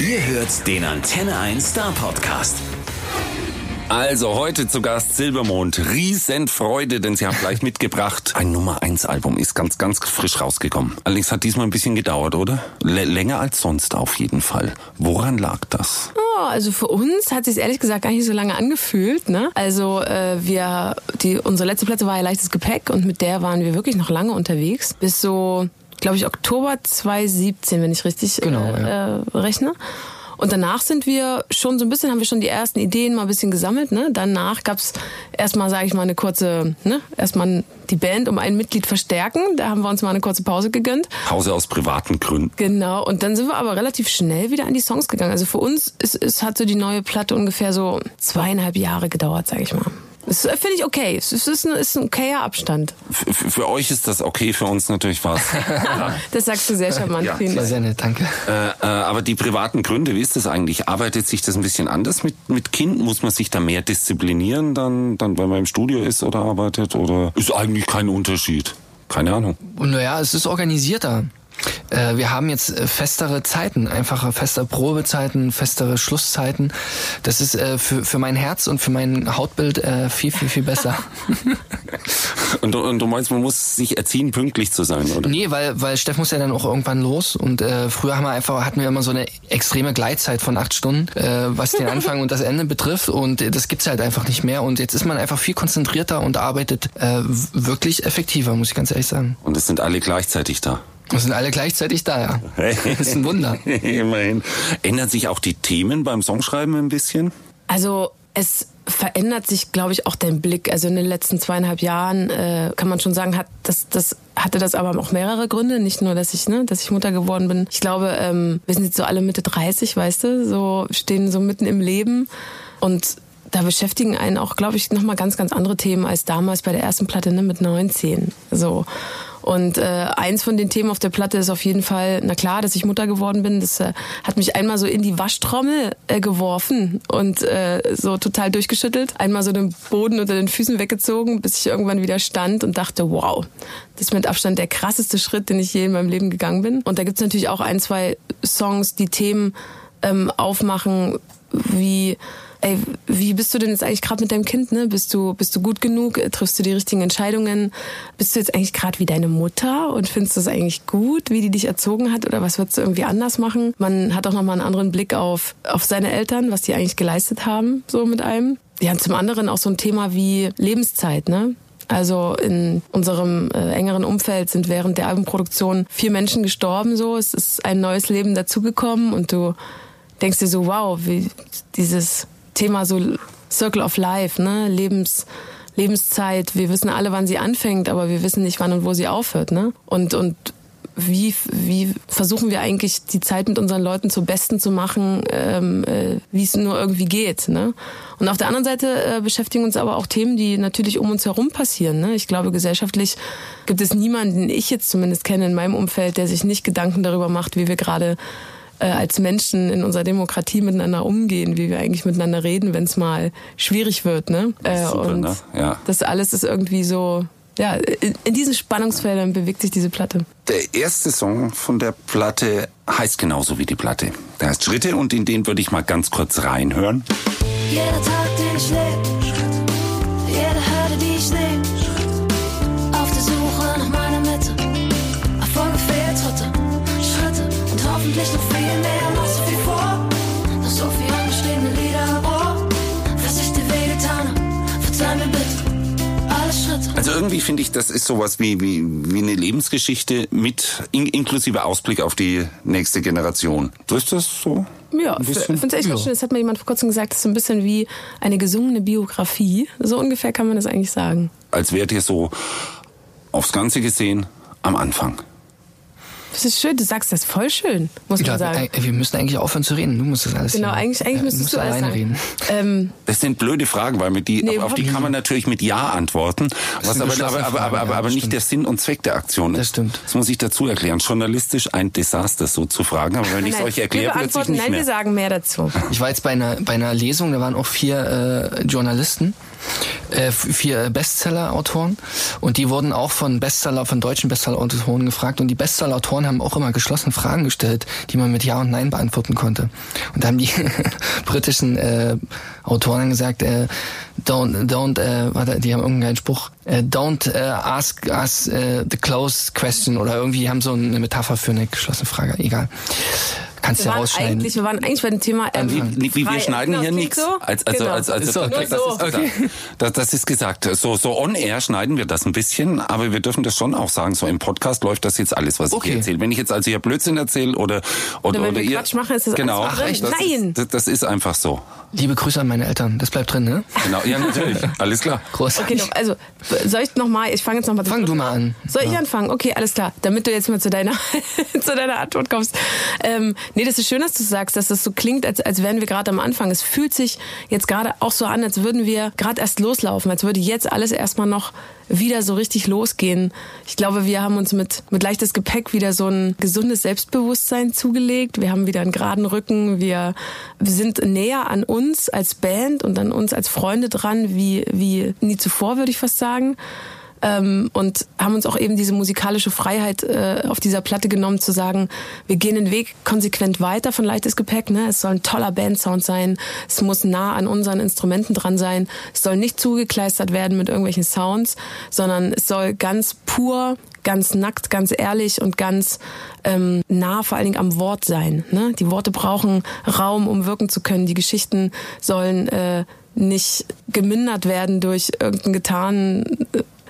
Ihr hört den Antenne 1 Star Podcast. Also heute zu Gast Silbermond. Riesenfreude, denn sie haben gleich mitgebracht. Ein Nummer 1 Album ist ganz, ganz frisch rausgekommen. Allerdings hat diesmal ein bisschen gedauert, oder? L länger als sonst auf jeden Fall. Woran lag das? Oh, also für uns hat sich ehrlich gesagt gar nicht so lange angefühlt. Ne? Also äh, wir, die, unsere letzte Platte war ja leichtes Gepäck und mit der waren wir wirklich noch lange unterwegs. Bis so, glaube ich, Oktober 2017, wenn ich richtig Genau, äh, ja. äh, rechne. Und danach sind wir schon so ein bisschen, haben wir schon die ersten Ideen mal ein bisschen gesammelt. Ne? Danach gab's erstmal, sage ich mal, eine kurze, ne? erstmal die Band um ein Mitglied verstärken. Da haben wir uns mal eine kurze Pause gegönnt. Pause aus privaten Gründen. Genau, und dann sind wir aber relativ schnell wieder an die Songs gegangen. Also für uns ist, ist, hat so die neue Platte ungefähr so zweieinhalb Jahre gedauert, sage ich mal. Das äh, finde ich okay. Es ist, ein, ist ein okayer Abstand. F f- für euch ist das okay, für uns natürlich was. Das sagst du sehr charmant, Ja. vielen War Dank. sehr nett, danke. äh, äh, aber die privaten Gründe, wie ist das eigentlich? Arbeitet sich das ein bisschen anders mit, mit Kind? Muss man sich da mehr disziplinieren, dann, dann, wenn man im Studio ist oder arbeitet? Oder ist eigentlich kein Unterschied? Keine Ahnung. Naja, es ist organisierter. Äh, wir haben jetzt äh, festere Zeiten, einfache feste Probezeiten, festere Schlusszeiten. Das ist äh, für, für mein Herz und für mein Hautbild äh, viel, viel, viel besser. Und, du- und du meinst, man muss sich erziehen, pünktlich zu sein, oder? nee, weil, weil Steff muss ja dann auch irgendwann los und äh, früher haben wir einfach, hatten wir immer so eine extreme Gleitzeit von acht Stunden, äh, was den Anfang und das Ende betrifft und das gibt's halt einfach nicht mehr und jetzt ist man einfach viel konzentrierter und arbeitet äh, wirklich effektiver, muss ich ganz ehrlich sagen. Und es sind alle gleichzeitig da. Wir sind alle gleichzeitig da, ja. Das ist ein Wunder. Immerhin. Ändern sich auch die Themen beim Songschreiben ein bisschen? Also es verändert sich, glaube ich, auch dein Blick. Also in den letzten zweieinhalb Jahren äh, kann man schon sagen, hat das, das hatte das aber auch mehrere Gründe. Nicht nur, dass ich, ne, dass ich Mutter geworden bin. Ich glaube, ähm, wir sind jetzt so alle Mitte 30, weißt du, so stehen so mitten im Leben und da beschäftigen einen auch, glaube ich, nochmal ganz, ganz andere Themen als damals bei der ersten Platte ne, mit 19. So. Und äh, eins von den Themen auf der Platte ist auf jeden Fall, na klar, dass ich Mutter geworden bin. Das äh, hat mich einmal so in die Waschtrommel äh, geworfen und äh, so total durchgeschüttelt. Einmal so den Boden unter den Füßen weggezogen, bis ich irgendwann wieder stand und dachte, wow, das ist mit Abstand der krasseste Schritt, den ich je in meinem Leben gegangen bin. Und da gibt's natürlich auch ein, zwei Songs, die Themen ähm, aufmachen, wie ey, wie bist du denn jetzt eigentlich gerade mit deinem Kind, ne? Bist du bist du gut genug? Triffst du die richtigen Entscheidungen? Bist du jetzt eigentlich gerade wie deine Mutter und findest du das eigentlich gut, wie die dich erzogen hat oder was würdest du irgendwie anders machen? Man hat auch noch mal einen anderen Blick auf auf seine Eltern, was die eigentlich geleistet haben, so mit einem. Ja, und zum anderen auch so ein Thema wie Lebenszeit, ne? Also in unserem äh, engeren Umfeld sind während der Albumproduktion vier Menschen gestorben. So, es ist ein neues Leben dazugekommen und du denkst dir so, wow, wie dieses Thema so Circle of Life, ne, Lebens Lebenszeit. Wir wissen alle, wann sie anfängt, aber wir wissen nicht, wann und wo sie aufhört, ne? Und und wie, wie versuchen wir eigentlich die Zeit mit unseren Leuten zum Besten zu machen, ähm, äh, wie es nur irgendwie geht. Ne? Und auf der anderen Seite äh, beschäftigen uns aber auch Themen, die natürlich um uns herum passieren. Ne? Ich glaube, gesellschaftlich gibt es niemanden, den ich jetzt zumindest kenne in meinem Umfeld, der sich nicht Gedanken darüber macht, wie wir gerade äh, als Menschen in unserer Demokratie miteinander umgehen, wie wir eigentlich miteinander reden, wenn es mal schwierig wird. Ne? Äh, Super, und ne? Ja. das alles ist irgendwie so, ja, in, diesen Spannungsfeldern bewegt sich diese Platte. Der erste Song von der Platte heißt genauso wie die Platte. Der heißt Schritte und in den würde ich mal ganz kurz reinhören. Jeder Tag, den ich lebe, jede Hürde, die ich hoffentlich noch viel mehr, noch so viel vor, noch so viel angestehende Lieder im Ohr, was ich dir wehgetan hab, verzeih mir bitte. Also irgendwie finde ich, das ist sowas wie, wie, wie eine Lebensgeschichte mit in, inklusive Ausblick auf die nächste Generation. Trifft das so? Ja, ich finde es echt ganz schön. Das hat mir jemand vor kurzem gesagt, das ist so ein bisschen wie eine gesungene Biografie. So ungefähr kann man das eigentlich sagen. Als wärt ihr so aufs Ganze gesehen am Anfang. Das ist schön, du sagst das voll schön, muss man Ja, sagen. wir, wir müssen eigentlich aufhören zu reden. Du musst das alles Genau, hier- eigentlich, eigentlich äh, müsstest musst du alleine sagen. reden. Ähm, Das sind blöde Fragen, weil mit die, Nee, auf, auf die kann man natürlich mit Ja antworten. Was aber, aber, aber, aber, aber, ja, aber nicht stimmt. der Sinn und Zweck der Aktion ist. Das stimmt. Das muss ich dazu erklären. Journalistisch ein Desaster, so zu fragen. Aber wenn ich es euch erkläre, plötzlich nicht nein, mehr. wir sagen mehr dazu. Ich war jetzt bei einer, bei einer Lesung, da waren auch vier äh, Journalisten. Äh, vier Bestseller-Autoren und die wurden auch von Bestseller, von deutschen Bestseller-Autoren gefragt und die Bestseller-Autoren haben auch immer geschlossen Fragen gestellt, die man mit Ja und Nein beantworten konnte. Und da haben die britischen äh, Autoren gesagt, äh, don't, don't, äh, warte, die haben irgendeinen Spruch, äh, don't äh, ask us äh, the closed question oder irgendwie haben so eine Metapher für eine geschlossene Frage, egal. Kannst Wir ja waren, rausschneiden. eigentlich, wir waren eigentlich bei dem Thema. Ähm, Wie, wie, wir schneiden Genau, hier nichts. So? Als, also, genau. als, als, so, das, okay. das, ist so. gesagt. Das, das ist gesagt. So, so on air schneiden wir das ein bisschen, aber wir dürfen das schon auch sagen. So im Podcast läuft das jetzt alles, was ich Okay. hier erzähle. Wenn ich jetzt also hier Blödsinn erzähle oder oder, Oder wenn wir ihr, Quatsch machen, ist das genau. alles drin. das Nein! Ist, das, das ist einfach so. Liebe Grüße an meine Eltern, das bleibt drin, ne? Genau. Ja, natürlich. Alles klar. Großartig. Okay, doch, also soll ich noch mal, ich fange jetzt noch mal Fang du mal an. Soll ich anfangen? Okay, alles klar. Damit du jetzt mal zu deiner, zu deiner Antwort kommst. Ähm, nee, das ist schön, dass du sagst, dass das so klingt, als, als wären wir gerade am Anfang. Es fühlt sich jetzt gerade auch so an, als würden wir gerade erst loslaufen, als würde jetzt alles erstmal noch wieder so richtig losgehen. Ich glaube, wir haben uns mit, mit leichtes Gepäck wieder so ein gesundes Selbstbewusstsein zugelegt. Wir haben wieder einen geraden Rücken. Wir, sind näher an uns als Band und an uns als Freunde dran, wie, wie nie zuvor, würde ich fast sagen ähm, und haben uns auch eben diese musikalische Freiheit äh, auf dieser Platte genommen, zu sagen, wir gehen den Weg konsequent weiter von leichtes Gepäck. Ne? Es soll ein toller Bandsound sein, es muss nah an unseren Instrumenten dran sein, es soll nicht zugekleistert werden mit irgendwelchen Sounds, sondern es soll ganz pur ganz nackt, ganz ehrlich und ganz ähm, nah vor allen Dingen am Wort sein. Ne? Die Worte brauchen Raum, um wirken zu können. Die Geschichten sollen äh, nicht gemindert werden durch irgendein getan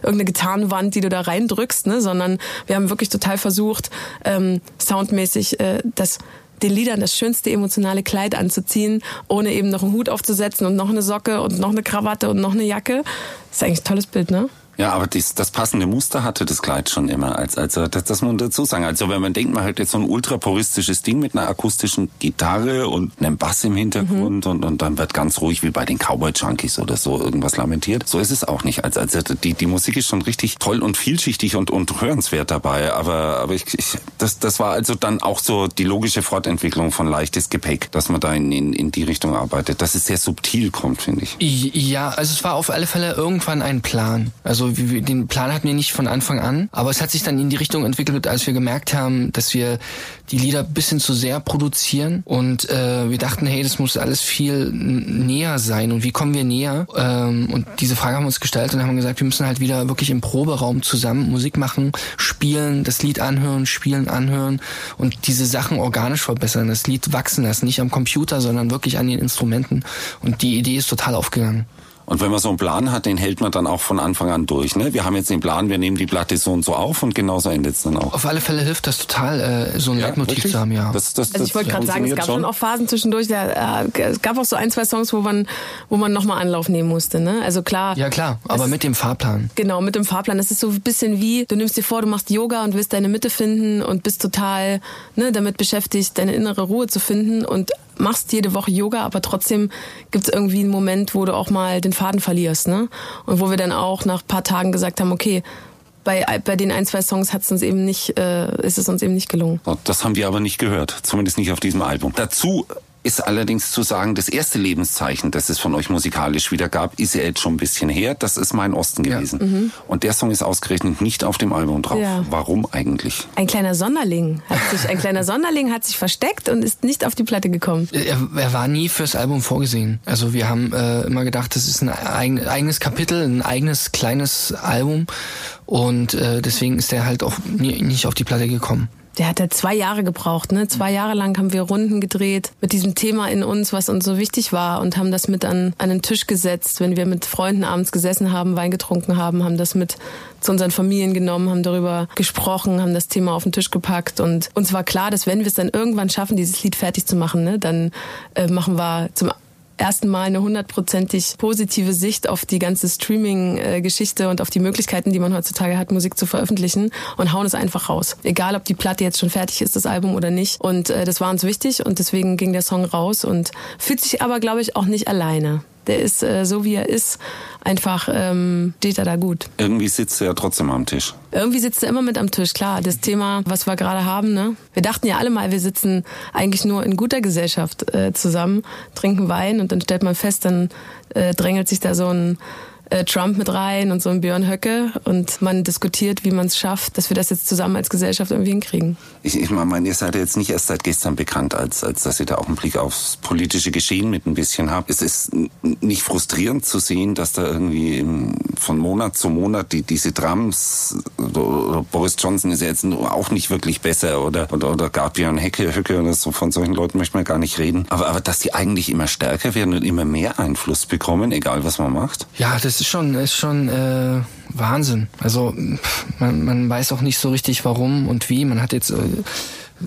irgendeine Gitarrenwand, die du da reindrückst, ne? sondern wir haben wirklich total versucht, ähm, soundmäßig äh, das den Liedern das schönste emotionale Kleid anzuziehen, ohne eben noch einen Hut aufzusetzen und noch eine Socke und noch eine Krawatte und noch eine Jacke. Das ist eigentlich ein tolles Bild, ne? Ja, aber dies, das passende Muster hatte das Kleid schon immer. Als, also das, das muss man dazu sagen. Also wenn man denkt, man hat jetzt so ein ultrapuristisches Ding mit einer akustischen Gitarre und einem Bass im Hintergrund und, und dann wird ganz ruhig wie bei den Cowboy Junkies oder so irgendwas lamentiert. So ist es auch nicht. Also, also die, die Musik ist schon richtig toll und vielschichtig und, und hörenswert dabei. Aber, aber ich, ich, das, das war also dann auch so die logische Fortentwicklung von leichtes Gepäck, dass man da in, in, in die Richtung arbeitet. Dass es sehr subtil kommt, finde ich. Ja, also es war auf alle Fälle irgendwann ein Plan. Also wir- den Plan hatten wir nicht von Anfang an, aber es hat sich dann in die Richtung entwickelt, als wir gemerkt haben, dass wir die Lieder bisschen zu sehr produzieren und äh, wir dachten, hey, das muss alles viel näher sein und wie kommen wir näher? Ähm, und diese Frage haben wir uns gestellt und haben gesagt, wir müssen halt wieder wirklich im Proberaum zusammen Musik machen, spielen, das Lied anhören, spielen, anhören und diese Sachen organisch verbessern, das Lied wachsen lassen, nicht am Computer, sondern wirklich an den Instrumenten. Und die Idee ist total aufgegangen. Und wenn man so einen Plan hat, den hält man dann auch von Anfang an durch. Ne? Wir haben jetzt den Plan, wir nehmen die Platte so und so auf und genauso endet es dann auch. Auf alle Fälle hilft das total, äh, so ein Leitmotiv wirklich? zu haben, ja. Das, das, Also ich das wollte gerade sagen, es gab schon auch Phasen zwischendurch, da, äh, es gab auch so ein, zwei Songs, wo man, wo man nochmal Anlauf nehmen musste. Ne? Also klar. ja klar, aber es- mit dem Fahrplan. Genau, mit dem Fahrplan. Es ist so ein bisschen wie, du nimmst dir vor, du machst Yoga und willst deine Mitte finden und bist total ne, damit beschäftigt, deine innere Ruhe zu finden und machst jede Woche Yoga, aber trotzdem gibt es irgendwie einen Moment, wo du auch mal den Faden verlierst. Ne? Und wo wir dann auch nach paar Tagen gesagt haben, okay, bei, bei den ein, zwei Songs hat's uns eben nicht, äh, ist es uns eben nicht gelungen. Das haben wir aber nicht gehört, zumindest nicht auf diesem Album. Dazu ist allerdings zu sagen, das erste Lebenszeichen, das es von euch musikalisch wieder gab, ist ja jetzt schon ein bisschen her. Das ist mein Osten Ja. gewesen. Und der Song ist ausgerechnet nicht auf dem Album drauf. Ja. Warum eigentlich? Ein kleiner Sonderling hat sich, ein kleiner Sonderling hat sich versteckt und ist nicht auf die Platte gekommen. Er, er war nie fürs Album vorgesehen. Also wir haben äh, immer gedacht, das ist ein eigen, eigenes Kapitel, ein eigenes kleines Album und äh, deswegen ist er halt auch nie, nicht auf die Platte gekommen. Der hat halt zwei Jahre gebraucht. Ne? Zwei Jahre lang haben wir Runden gedreht mit diesem Thema in uns, was uns so wichtig war und haben das mit an, den Tisch gesetzt, wenn wir mit Freunden abends gesessen haben, Wein getrunken haben, haben das mit zu unseren Familien genommen, haben darüber gesprochen, haben das Thema auf den Tisch gepackt und uns war klar, dass wenn wir es dann irgendwann schaffen, dieses Lied fertig zu machen, ne, dann äh, machen wir zum ersten Mal eine hundertprozentig positive Sicht auf die ganze Streaming-Geschichte und auf die Möglichkeiten, die man heutzutage hat, Musik zu veröffentlichen und hauen es einfach raus. Egal, ob die Platte jetzt schon fertig ist, das Album oder nicht. Und äh, das war uns wichtig und deswegen ging der Song raus und fühlt sich aber, glaube ich, auch nicht alleine. Der ist äh, so, wie er ist. Einfach ähm, steht er da gut. Irgendwie sitzt er ja trotzdem am Tisch. Irgendwie sitzt er immer mit am Tisch, klar. Das Thema, was wir gerade haben, ne? Wir dachten ja alle mal, wir sitzen eigentlich nur in guter Gesellschaft äh, zusammen, trinken Wein und dann stellt man fest, dann äh, drängelt sich da so ein äh, Trump mit rein und so ein Björn Höcke und man diskutiert, wie man es schafft, dass wir das jetzt zusammen als Gesellschaft irgendwie hinkriegen. Ich, ich meine, ihr seid ja jetzt nicht erst seit gestern bekannt, als, als dass ihr da auch einen Blick aufs politische Geschehen mit ein bisschen habt. Es ist nicht frustrierend zu sehen, dass da irgendwie im, von Monat zu Monat die, diese oder Boris Johnson ist ja jetzt auch nicht wirklich besser oder, oder, oder Gabriel Höcke, Höcke oder so, von solchen Leuten möchte man gar nicht reden. Aber, aber dass die eigentlich immer stärker werden und immer mehr Einfluss bekommen, egal was man macht. Ja, das ist schon, ist schon äh, Wahnsinn. Also man, man weiß auch nicht so richtig warum und wie. Man hat jetzt äh,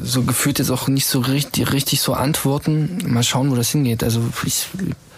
so gefühlt jetzt auch nicht so richtig, richtig so Antworten. Mal schauen, wo das hingeht. Also ich,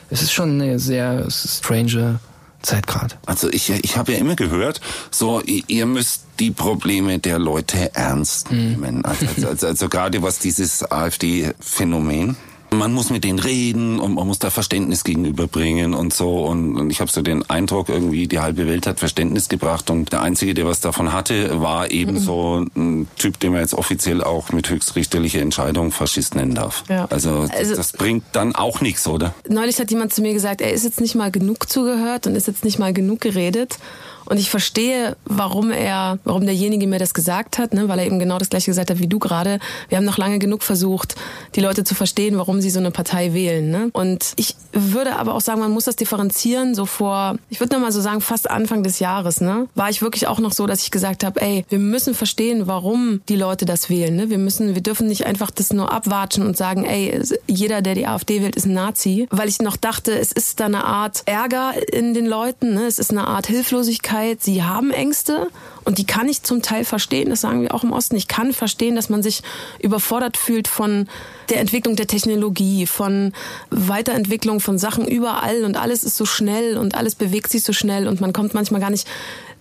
es ist schon eine sehr strange Zeit gerade. Also ich, ich habe ja immer gehört, so ihr müsst die Probleme der Leute ernst nehmen. Also, also, also, also gerade was dieses AfD-Phänomen. Man muss mit denen reden und man muss da Verständnis gegenüberbringen und so. Und, und ich habe so den Eindruck, irgendwie die halbe Welt hat Verständnis gebracht und der Einzige, der was davon hatte, war eben so ein Typ, den man jetzt offiziell auch mit höchstrichterlicher Entscheidung Faschist nennen darf. Ja. Also, Also- das bringt dann auch nichts, oder? Neulich hat jemand zu mir gesagt, er ist jetzt nicht mal genug zugehört und ist jetzt nicht mal genug geredet. Und ich verstehe, warum er, warum derjenige mir das gesagt hat, ne? weil er eben genau das gleiche gesagt hat wie du gerade. Wir haben noch lange genug versucht, die Leute zu verstehen, warum sie so eine Partei wählen. Ne? Und ich würde aber auch sagen, man muss das differenzieren. So vor, ich würde noch mal so sagen, fast Anfang des Jahres, ne, war ich wirklich auch noch so, dass ich gesagt habe, ey, wir müssen verstehen, warum die Leute das wählen. Ne? Wir müssen, wir dürfen nicht einfach das nur abwatschen und sagen, ey, jeder, der die AfD wählt, ist ein Nazi, weil ich noch dachte, es ist da eine Art Ärger in den Leuten, ne? es ist eine Art Hilflosigkeit. Sie haben Ängste und die kann ich zum Teil verstehen. Das sagen wir auch im Osten. Ich kann verstehen, dass man sich überfordert fühlt von der Entwicklung der Technologie, von Weiterentwicklung von Sachen überall und alles ist so schnell und alles bewegt sich so schnell und man kommt manchmal gar nicht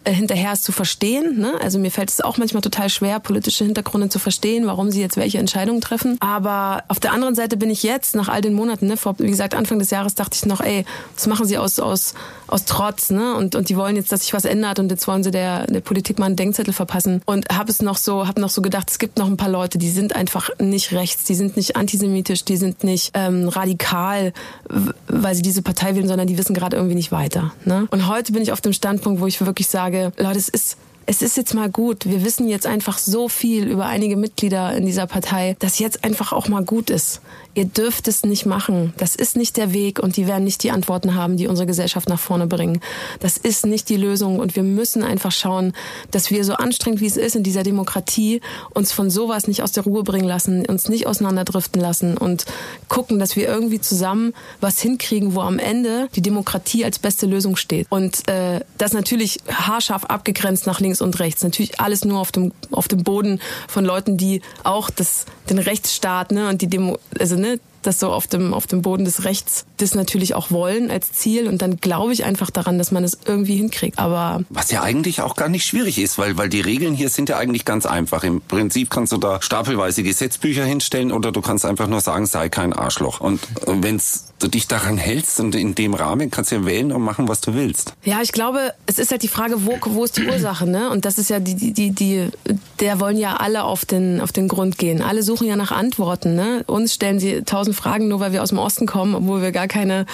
hinterher es zu verstehen. Ne? Also mir fällt es auch manchmal total schwer, politische Hintergründe zu verstehen, warum sie jetzt welche Entscheidungen treffen. Aber auf der anderen Seite bin ich jetzt, nach all den Monaten, ne, vor, wie gesagt, Anfang des Jahres dachte ich noch, ey, das machen sie aus, aus, aus Trotz, ne? Und, und die wollen jetzt, dass sich was ändert und jetzt wollen sie der, der Politik mal einen Denkzettel verpassen. Und habe es noch so, habe noch so gedacht, es gibt noch ein paar Leute, die sind einfach nicht rechts, die sind nicht antisemitisch, die sind nicht ähm, radikal, weil sie diese Partei wählen, sondern die wissen gerade irgendwie nicht weiter. Ne? Und heute bin ich auf dem Standpunkt, wo ich wirklich sage, Leute, es ist es ist jetzt mal gut. Wir wissen jetzt einfach so viel über einige Mitglieder in dieser Partei, dass jetzt einfach auch mal gut ist. Ihr dürft es nicht machen. Das ist nicht der Weg und die werden nicht die Antworten haben, die unsere Gesellschaft nach vorne bringen. Das ist nicht die Lösung und wir müssen einfach schauen, dass wir so anstrengend wie es ist in dieser Demokratie uns von sowas nicht aus der Ruhe bringen lassen, uns nicht auseinanderdriften lassen und gucken, dass wir irgendwie zusammen was hinkriegen, wo am Ende die Demokratie als beste Lösung steht. Und äh, das natürlich haarscharf abgegrenzt nach links und rechts. Natürlich alles nur auf dem auf dem Boden von Leuten, die auch das den Rechtsstaat ne und die Demo also ne das so auf dem auf dem Boden des Rechts das natürlich auch wollen als Ziel und dann glaube ich einfach daran, dass man es irgendwie hinkriegt. Aber Was ja eigentlich auch gar nicht schwierig ist, weil, weil die Regeln hier sind ja eigentlich ganz einfach. Im Prinzip kannst du da stapelweise Gesetzbücher hinstellen oder du kannst einfach nur sagen, sei kein Arschloch. Und wenn du dich daran hältst und in dem Rahmen kannst du ja wählen und machen, was du willst. Ja, ich glaube, es ist halt die Frage, wo, wo ist die Ursache, ne? Und das ist ja die, die, die, die, der wollen ja alle auf den, auf den Grund gehen. Alle suchen ja nach Antworten, ne? Uns stellen sie tausend Fragen, nur weil wir aus dem Osten kommen, obwohl wir gar keine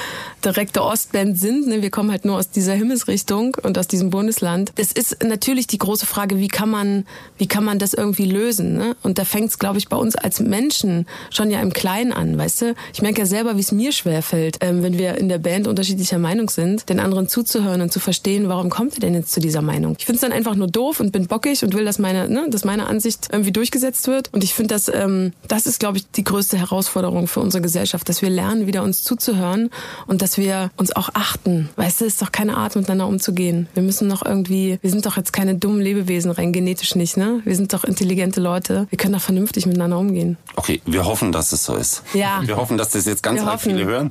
direkte Ostband sind, ne? Wir kommen halt nur aus dieser Himmelsrichtung und aus diesem Bundesland. Es ist natürlich die große Frage, wie kann man, wie kann man das irgendwie lösen, ne? Und da fängt es, glaube ich, bei uns als Menschen schon ja im Kleinen an, weißt du? Ich merke ja selber, wie es mir schwerfällt, ähm, wenn wir in der Band unterschiedlicher Meinung sind, den anderen zuzuhören und zu verstehen, warum kommt er denn jetzt zu dieser Meinung? Ich finde es dann einfach nur doof und bin bockig und will, dass meine, ne, dass meine Ansicht irgendwie durchgesetzt wird. Und ich finde, dass ähm, das ist, glaube ich, die größte Herausforderung für unsere Gesellschaft, dass wir lernen, wieder uns zuzuhören und dass wir uns auch achten. Weißt du, es ist doch keine Art, miteinander umzugehen. Wir müssen noch irgendwie, wir sind doch jetzt keine dummen Lebewesen, rein genetisch nicht, ne? Wir sind doch intelligente Leute. Wir können doch vernünftig miteinander umgehen. Okay, wir hoffen, dass es so ist. Ja. Wir hoffen, dass das jetzt ganz arg viele hören.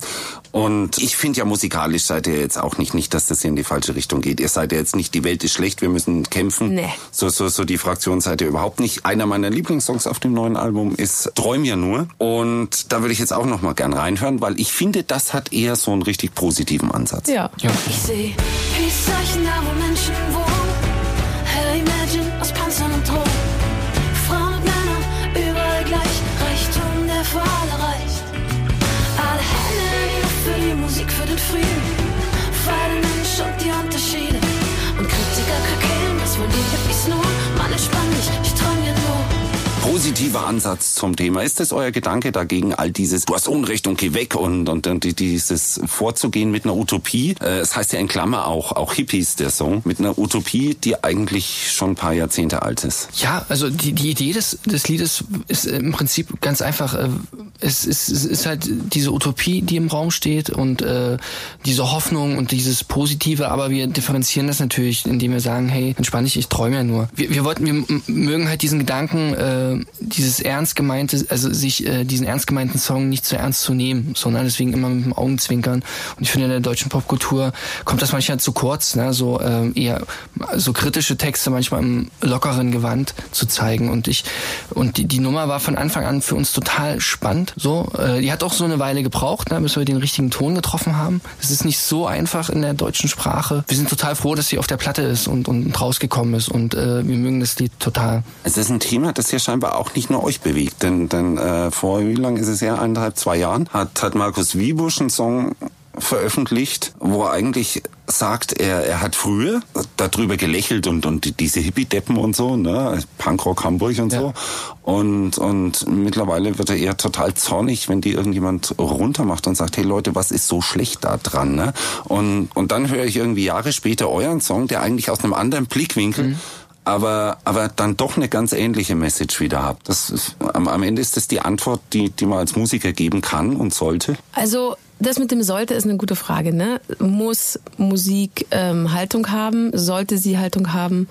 Und ich finde ja musikalisch seid ihr jetzt auch nicht, nicht, dass das hier in die falsche Richtung geht. Ihr seid ja jetzt nicht, die Welt ist schlecht, wir müssen kämpfen. Nee. So, so, so die Fraktion seid ihr überhaupt nicht. Einer meiner Lieblingssongs auf dem neuen Album ist Träum ja nur. Und da würde ich jetzt jetzt auch noch mal gern reinhören, weil ich finde, das hat eher so einen richtig positiven Ansatz. Ja. Ja. Ich seh Peace-Zeichen da, wo Menschen wohnen. Hör Imagine aus Panzern und Drohnen. Frauen und Männer, überall gleich. Reichtum, der für alle reicht. Alle Hände in die Luft für die Musik, für den Frieden. Positiver Ansatz zum Thema. Ist das euer Gedanke dagegen, all dieses, du hast Unrecht und geh weg und, und, und dieses vorzugehen mit einer Utopie? Äh, Es heißt ja in Klammer auch, auch Hippies, der Song, mit einer Utopie, die eigentlich schon ein paar Jahrzehnte alt ist. Ja, also die, die Idee des, des Liedes ist im Prinzip ganz einfach. äh, Es ist, es ist halt diese Utopie, die im Raum steht und äh, diese Hoffnung und dieses Positive, aber wir differenzieren das natürlich, indem wir sagen, hey, entspann dich, ich träume ja nur. Wir, wir wollten, wir mögen halt diesen Gedanken, äh, dieses ernst gemeinte, also sich äh, diesen ernst gemeinten Song nicht zu ernst zu nehmen, sondern deswegen immer mit dem Augenzwinkern. Und ich finde, in der deutschen Popkultur kommt das manchmal zu kurz, ne? so ähm, eher so kritische Texte manchmal im lockeren Gewand zu zeigen. Und ich und die, die Nummer war von Anfang an für uns total spannend. So, äh, die hat auch so eine Weile gebraucht, ne, bis wir den richtigen Ton getroffen haben. Es ist nicht so einfach in der deutschen Sprache. Wir sind total froh, dass sie auf der Platte ist und, und rausgekommen ist. Und äh, wir mögen das Lied total. Es ist ein Thema, das ja scheinbar auch nicht nur euch bewegt, denn, denn äh, vor wie lang ist es her? Eineinhalb, zwei Jahren hat, hat Markus Wiebusch einen Song veröffentlicht, wo er eigentlich sagt, er, er hat früher darüber gelächelt und, und diese Hippie-Deppen und so, ne, Punkrock Hamburg und so. Und, und mittlerweile wird er eher total zornig, wenn die irgendjemand runtermacht und sagt, hey Leute, was ist so schlecht da dran, ne? Und, und dann höre ich irgendwie Jahre später euren Song, der eigentlich aus einem anderen Blickwinkel aber, aber dann doch eine ganz ähnliche Message wieder habt. Das ist, am, am Ende ist das die Antwort, die, die man als Musiker geben kann und sollte. Also das mit dem sollte ist eine gute Frage. Ne? Muss Musik ähm, Haltung haben? Sollte sie Haltung haben?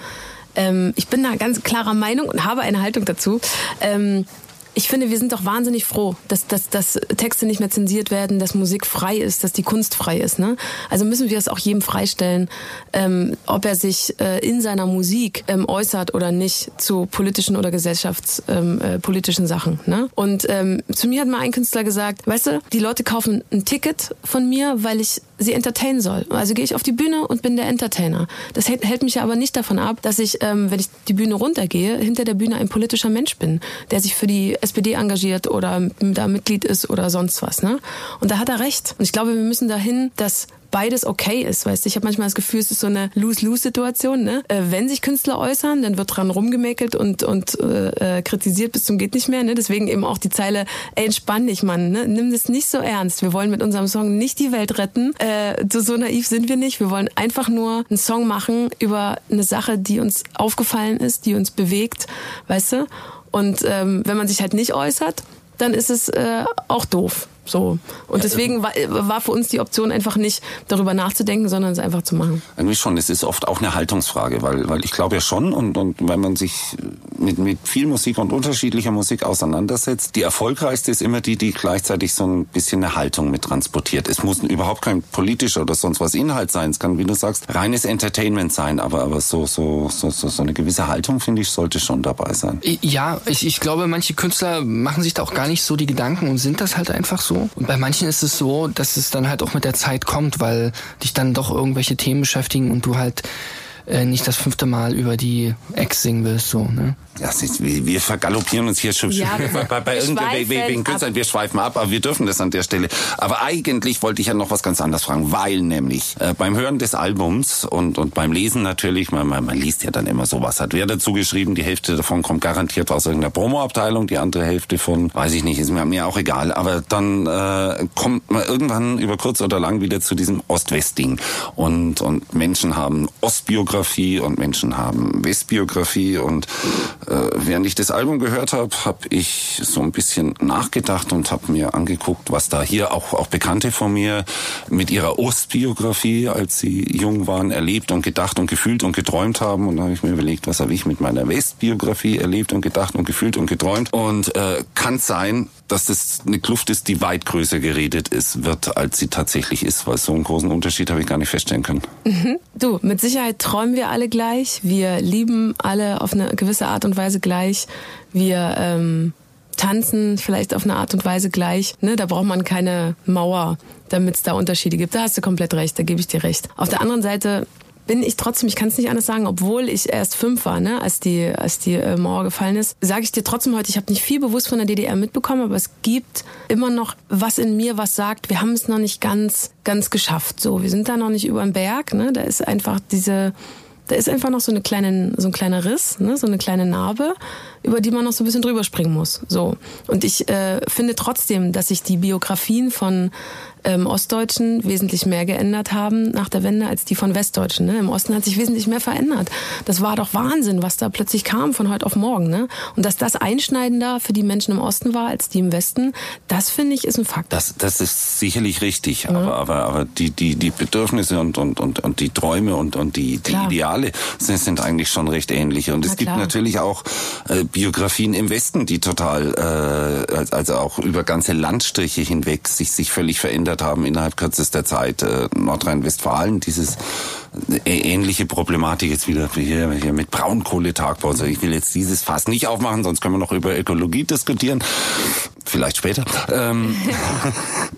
Ähm, ich bin da ganz klarer Meinung und habe eine Haltung dazu. Ähm, ich finde, wir sind doch wahnsinnig froh, dass, dass, dass Texte nicht mehr zensiert werden, dass Musik frei ist, dass die Kunst frei ist. Ne? Also müssen wir es auch jedem freistellen, ähm, ob er sich äh, in seiner Musik ähm, äußert oder nicht zu politischen oder gesellschaftspolitischen ähm, äh, Sachen. Ne? Und ähm, zu mir hat mal ein Künstler gesagt, weißt du, die Leute kaufen ein Ticket von mir, weil ich sie entertainen soll. Also gehe ich auf die Bühne und bin der Entertainer. Das hält, mich ja aber nicht davon ab, dass ich, ähm, wenn ich die Bühne runtergehe, hinter der Bühne ein politischer Mensch bin, der sich für die SPD engagiert oder da Mitglied ist oder sonst was. Ne? Und da hat er recht. Und ich glaube, wir müssen dahin, dass beides okay ist, weißt du. Ich habe manchmal das Gefühl, es ist so eine Lose-Lose-Situation. Ne? Äh, wenn sich Künstler äußern, dann wird dran rumgemäkelt und, und äh, kritisiert bis zum geht nicht mehr. Ne? Deswegen eben auch die Zeile, ey, entspann dich, Mann. Ne? Nimm das nicht so ernst. Wir wollen mit unserem Song nicht die Welt retten. Äh, so, so naiv sind wir nicht. Wir wollen einfach nur einen Song machen über eine Sache, die uns aufgefallen ist, die uns bewegt, weißt du. Und ähm, wenn man sich halt nicht äußert, dann ist es äh, auch doof. So. Und deswegen war, war für uns die Option einfach nicht darüber nachzudenken, sondern es einfach zu machen. Irgendwie schon. Es ist oft auch eine Haltungsfrage, weil, weil ich glaube ja schon und, und wenn man sich mit, mit viel Musik und unterschiedlicher Musik auseinandersetzt, die erfolgreichste ist immer die, die gleichzeitig so ein bisschen eine Haltung mit transportiert. Es muss überhaupt kein politischer oder sonst was Inhalt sein. Es kann, wie du sagst, reines Entertainment sein, aber, aber so, so, so, so, so eine gewisse Haltung, finde ich, sollte schon dabei sein. Ja, ich, ich glaube, manche Künstler machen sich da auch gar nicht so die Gedanken und sind das halt einfach so. Und bei manchen ist es so, dass es dann halt auch mit der Zeit kommt, weil dich dann doch irgendwelche Themen beschäftigen und du halt äh, nicht das fünfte Mal über die Ex singen willst, so, ne? Ja, es ist, wir, wir vergaloppieren uns hier schon Ja, bei, bei, bei wir irgendwelchen schweifen wegen Künstlern. ab. Wir schweifen ab, aber wir dürfen das an der Stelle. Aber eigentlich wollte ich ja noch was ganz anderes fragen, weil nämlich äh, beim Hören des Albums und, und beim Lesen natürlich, man, man, man liest ja dann immer sowas, hat wer dazu geschrieben, die Hälfte davon kommt garantiert aus irgendeiner Promo-Abteilung, die andere Hälfte von, weiß ich nicht, ist mir, mir auch egal, aber dann äh, kommt man irgendwann über kurz oder lang wieder zu diesem Ost-West-Ding und, und Menschen haben Ostbiografie und Menschen haben Westbiografie und äh, während ich das Album gehört habe, habe ich so ein bisschen nachgedacht und habe mir angeguckt, was da hier auch, auch Bekannte von mir mit ihrer Ostbiografie, als sie jung waren, erlebt und gedacht und gefühlt und geträumt haben. Und dann habe ich mir überlegt, was habe ich mit meiner Westbiografie erlebt und gedacht und gefühlt und geträumt. Und äh, kann sein, dass das eine Kluft ist, die weit größer geredet ist, wird, als sie tatsächlich ist, weil so einen großen Unterschied habe ich gar nicht feststellen können. Du, mit Sicherheit träumen wir alle gleich. Wir lieben alle auf eine gewisse Art und Weise gleich. Wir ähm, tanzen vielleicht auf eine Art und Weise gleich. Ne? Da braucht man keine Mauer, damit es da Unterschiede gibt. Da hast du komplett recht, da gebe ich dir recht. Auf der anderen Seite bin ich trotzdem, ich kann es nicht anders sagen, obwohl ich erst fünf war, ne, als die, als die äh, Mauer gefallen ist, sage ich dir trotzdem heute, ich habe nicht viel bewusst von der DDR mitbekommen, aber es gibt immer noch was in mir, was sagt, wir haben es noch nicht ganz, ganz geschafft. So, wir sind da noch nicht über den Berg, ne? Da ist einfach diese da ist einfach noch so, eine kleine, so ein kleiner Riss, ne, so eine kleine Narbe, über die man noch so ein bisschen drüber springen muss. So. Und ich äh, finde trotzdem, dass sich die Biografien von ähm, Ostdeutschen wesentlich mehr geändert haben nach der Wende als die von Westdeutschen. Ne? Im Osten hat sich wesentlich mehr verändert. Das war doch Wahnsinn, was da plötzlich kam von heute auf morgen. Ne? Und dass das einschneidender für die Menschen im Osten war als die im Westen, das finde ich ist ein Fakt. Das, das ist sicherlich richtig, ja. aber, aber, aber die, die, die Bedürfnisse und, und, und, und die Träume und, und die, die Ideale sind, sind eigentlich schon recht ähnliche. Und es gibt natürlich auch äh, Biografien im Westen, die total, äh, also auch über ganze Landstriche hinweg sich, sich völlig verändert verändert haben innerhalb kürzester Zeit. Äh, Nordrhein-Westfalen, dieses äh, ähnliche Problematik jetzt wieder hier, hier mit Braunkohletagbau. Also ich will jetzt dieses Fass nicht aufmachen, sonst können wir noch über Ökologie diskutieren. Vielleicht später. Ähm,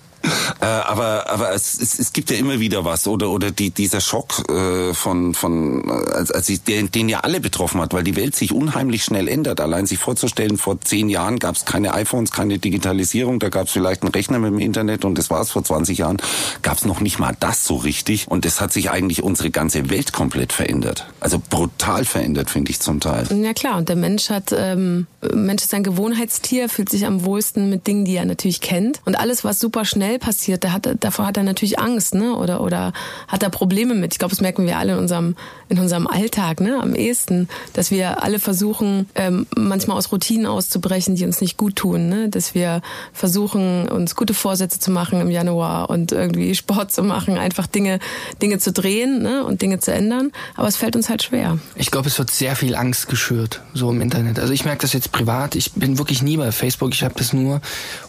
Äh, aber aber es, es, es gibt ja immer wieder was oder oder die, dieser Schock äh, von von äh, als, als ich, den, den ja alle betroffen hat, weil die Welt sich unheimlich schnell ändert. Allein sich vorzustellen, vor zehn Jahren gab es keine iPhones, keine Digitalisierung, da gab es vielleicht einen Rechner mit dem Internet und das war's. Vor 20 Jahren gab es noch nicht mal das so richtig und es hat sich eigentlich unsere ganze Welt komplett verändert. Also brutal verändert, finde ich zum Teil. Ja klar, und der Mensch hat ähm, Mensch ist ein Gewohnheitstier, fühlt sich am wohlsten mit Dingen, die er natürlich kennt und alles was super schnell passiert, da hat, davor hat er natürlich Angst, ne? Oder, oder hat er Probleme mit. Ich glaube, das merken wir alle in unserem, in unserem Alltag, ne? Am ehesten, dass wir alle versuchen, ähm, manchmal aus Routinen auszubrechen, die uns nicht gut tun, ne? Dass wir versuchen, uns gute Vorsätze zu machen im Januar und irgendwie Sport zu machen, einfach Dinge, Dinge zu drehen, ne? Und Dinge zu ändern. Aber es fällt uns halt schwer. Ich glaube, es wird sehr viel Angst geschürt, so im Internet. Also ich merke das jetzt privat. Ich bin wirklich nie bei Facebook. Ich habe das nur,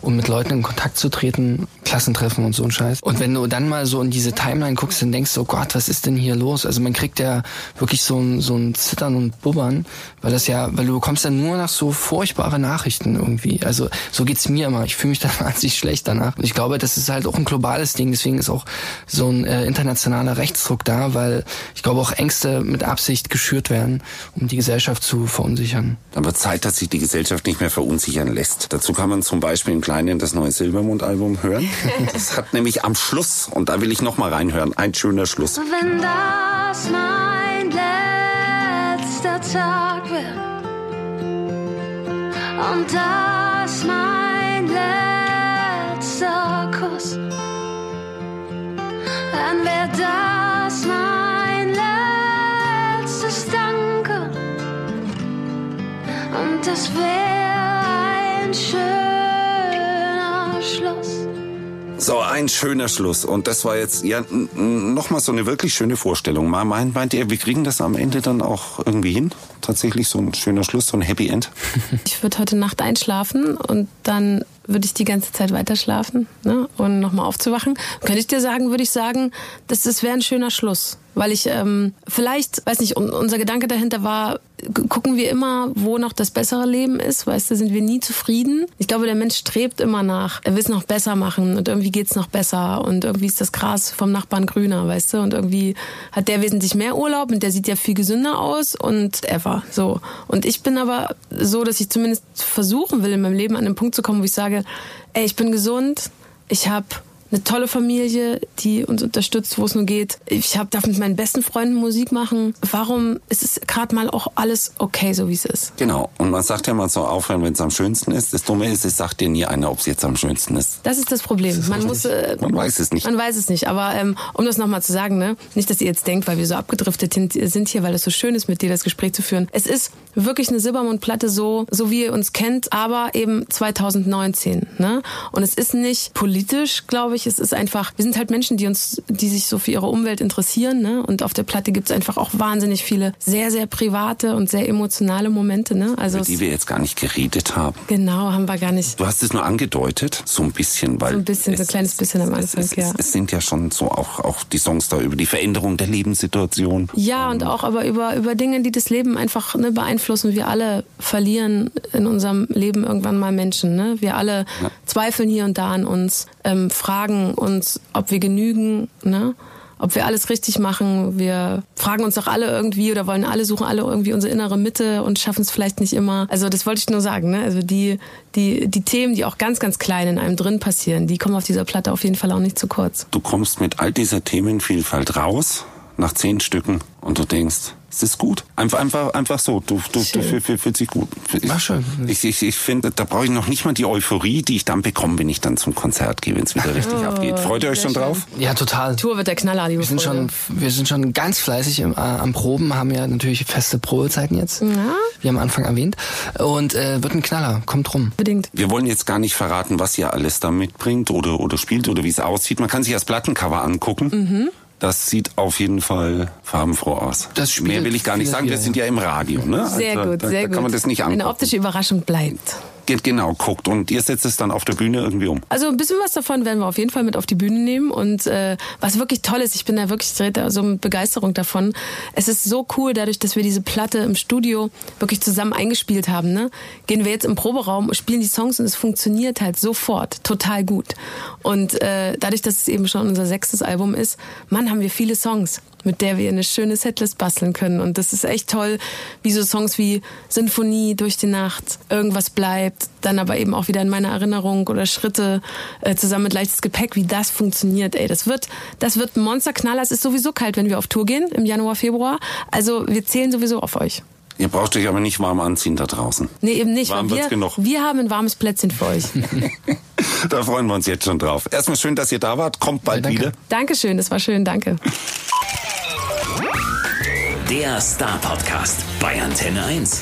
um mit Leuten in Kontakt zu treten, Klassentreffen und so ein Scheiß. Und wenn du dann mal so in diese Timeline guckst, dann denkst du, oh Gott, was ist denn hier los? Also man kriegt ja wirklich so ein, so ein Zittern und Bubbern, weil das ja, weil du bekommst dann nur nach so furchtbare Nachrichten irgendwie. Also so geht's mir immer. Ich fühle mich dann wahnsinnig schlecht danach. Und ich glaube, das ist halt auch ein globales Ding. Deswegen ist auch so ein äh, internationaler Rechtsdruck da, weil ich glaube auch Ängste mit Absicht geschürt werden, um die Gesellschaft zu verunsichern. Dann wird Zeit, dass sich die Gesellschaft nicht mehr verunsichern lässt. Dazu kann man zum Beispiel im Kleinen das neue Silbermond-Album hören. Das hat nämlich am Schluss, und da will ich noch mal reinhören, ein schöner Schluss. Wenn das mein letzter Tag wird und das mein letzter Kuss, dann wäre das mein letztes Danke und das wäre ein schöner Schluss. So, ein schöner Schluss. Und das war jetzt ja nochmal so eine wirklich schöne Vorstellung. Meint, meint ihr, wir kriegen das am Ende dann auch irgendwie hin? Tatsächlich so ein schöner Schluss, so ein Happy End? Ich würde heute Nacht einschlafen und dann würde ich die ganze Zeit weiter schlafen ne? und nochmal aufzuwachen. Könnte ich dir sagen, würde ich sagen, das, das wäre ein schöner Schluss. Weil ich ähm, vielleicht, weiß nicht, unser Gedanke dahinter war, gucken wir immer, wo noch das bessere Leben ist, weißt du, sind wir nie zufrieden. Ich glaube, der Mensch strebt immer nach, er will es noch besser machen und irgendwie geht's noch besser und irgendwie ist das Gras vom Nachbarn grüner, weißt du, und irgendwie hat der wesentlich mehr Urlaub und der sieht ja viel gesünder aus und ever, so. Und ich bin aber so, dass ich zumindest versuchen will, in meinem Leben an den Punkt zu kommen, wo ich sage, ey, ich bin gesund, ich habe eine tolle Familie, die uns unterstützt, wo es nur geht. Ich hab, darf mit meinen besten Freunden Musik machen. Warum ist es gerade mal auch alles okay, so wie es ist? Genau. Und man sagt ja mal so aufhören, wenn es am schönsten ist. Das Dumme ist, es sagt dir nie einer, ob es jetzt am schönsten ist. Das ist das Problem. Das ist man muss, äh, man weiß es nicht. Man weiß es nicht. Aber ähm, um das nochmal zu sagen, ne, nicht, dass ihr jetzt denkt, weil wir so abgedriftet sind hier, weil es so schön ist, mit dir das Gespräch zu führen. Es ist wirklich eine Silbermondplatte so, so wie ihr uns kennt, aber eben 2019. Ne? Und es ist nicht politisch, glaube ich, ich, es ist einfach, wir sind halt Menschen, die uns, die sich so für ihre Umwelt interessieren, ne? Und auf der Platte gibt's einfach auch wahnsinnig viele sehr, sehr private und sehr emotionale Momente, ne? Also Über die es, wir jetzt gar nicht geredet haben. genau, haben wir gar nicht. Du hast es nur angedeutet, so ein bisschen, weil. So ein bisschen, so ein kleines bisschen am es, Anfang, es, ja. Es, es sind ja schon so auch, auch die Songs da über die Veränderung der Lebenssituation. Ja, und auch aber über, über Dinge, die das Leben einfach ne, beeinflussen. Wir alle verlieren in unserem Leben irgendwann mal Menschen. Ne? Wir alle zweifeln hier und da an uns, ähm, fragen uns, ob wir genügen, ne? ob wir alles richtig machen. Wir fragen uns doch alle irgendwie oder wollen alle suchen alle irgendwie unsere innere Mitte und schaffen es vielleicht nicht immer. Also das wollte ich nur sagen. Ne? Also die, die, die Themen, die auch ganz, ganz klein in einem drin passieren, die kommen auf dieser Platte auf jeden Fall auch nicht zu kurz. Du kommst mit all dieser Themenvielfalt raus, nach zehn Stücken, und du denkst, es ist gut. Einfach, einfach, einfach so. Du, du, du Schön. fühl- fühl- fühlt sich gut. Ich, War schön. Ich, ich, ich finde, da brauche ich noch nicht mal die Euphorie, die ich dann bekomme, wenn ich dann zum Konzert gehe, wenn es wieder richtig abgeht. Freut ihr euch Oh, schon drauf? Ja, total. Tour wird der Knaller, liebe Wir sind schon, wir sind schon ganz fleißig im, äh, am Proben, haben ja natürlich feste Probezeiten jetzt, wie am Anfang erwähnt. Und äh, wird ein Knaller, kommt rum. Unbedingt. Wir wollen jetzt gar nicht verraten, was ihr alles da mitbringt oder, oder spielt oder wie es aussieht. Man kann sich das Plattencover angucken. Mhm. Das sieht auf jeden Fall farbenfroh aus. Das spielt Mehr will ich gar nicht sagen, wir sind ja im Radio. Ne? Sehr Also, gut, da, sehr da gut. kann man das nicht angucken. Eine optische Überraschung bleibt. Genau, guckt. Und ihr setzt es dann auf der Bühne irgendwie um. Also ein bisschen was davon werden wir auf jeden Fall mit auf die Bühne nehmen. Und äh, was wirklich toll ist, ich bin da wirklich da so mit Begeisterung davon. Es ist so cool, dadurch, dass wir diese Platte im Studio wirklich zusammen eingespielt haben. Ne? Gehen wir jetzt im Proberaum, spielen die Songs und es funktioniert halt sofort total gut. Und äh, dadurch, dass es eben schon unser sechstes Album ist, Mann, haben wir viele Songs mit der wir eine schöne Setlist basteln können. Und das ist echt toll, wie so Songs wie Sinfonie durch die Nacht, irgendwas bleibt, dann aber eben auch wieder in meiner Erinnerung oder Schritte äh, zusammen mit leichtes Gepäck, wie das funktioniert. Ey, das wird, das wird ein Monsterknaller. Es ist sowieso kalt, wenn wir auf Tour gehen im Januar, Februar. Also wir zählen sowieso auf euch. Ihr braucht euch aber nicht warm anziehen da draußen. Nee, eben nicht. Warm wird's wir, genug. wir haben ein warmes Plätzchen für euch. Da freuen wir uns jetzt schon drauf. Erstmal schön, dass ihr da wart. Kommt bald danke. wieder. Dankeschön, das war schön, danke. Der Star Podcast bei Antenne 1.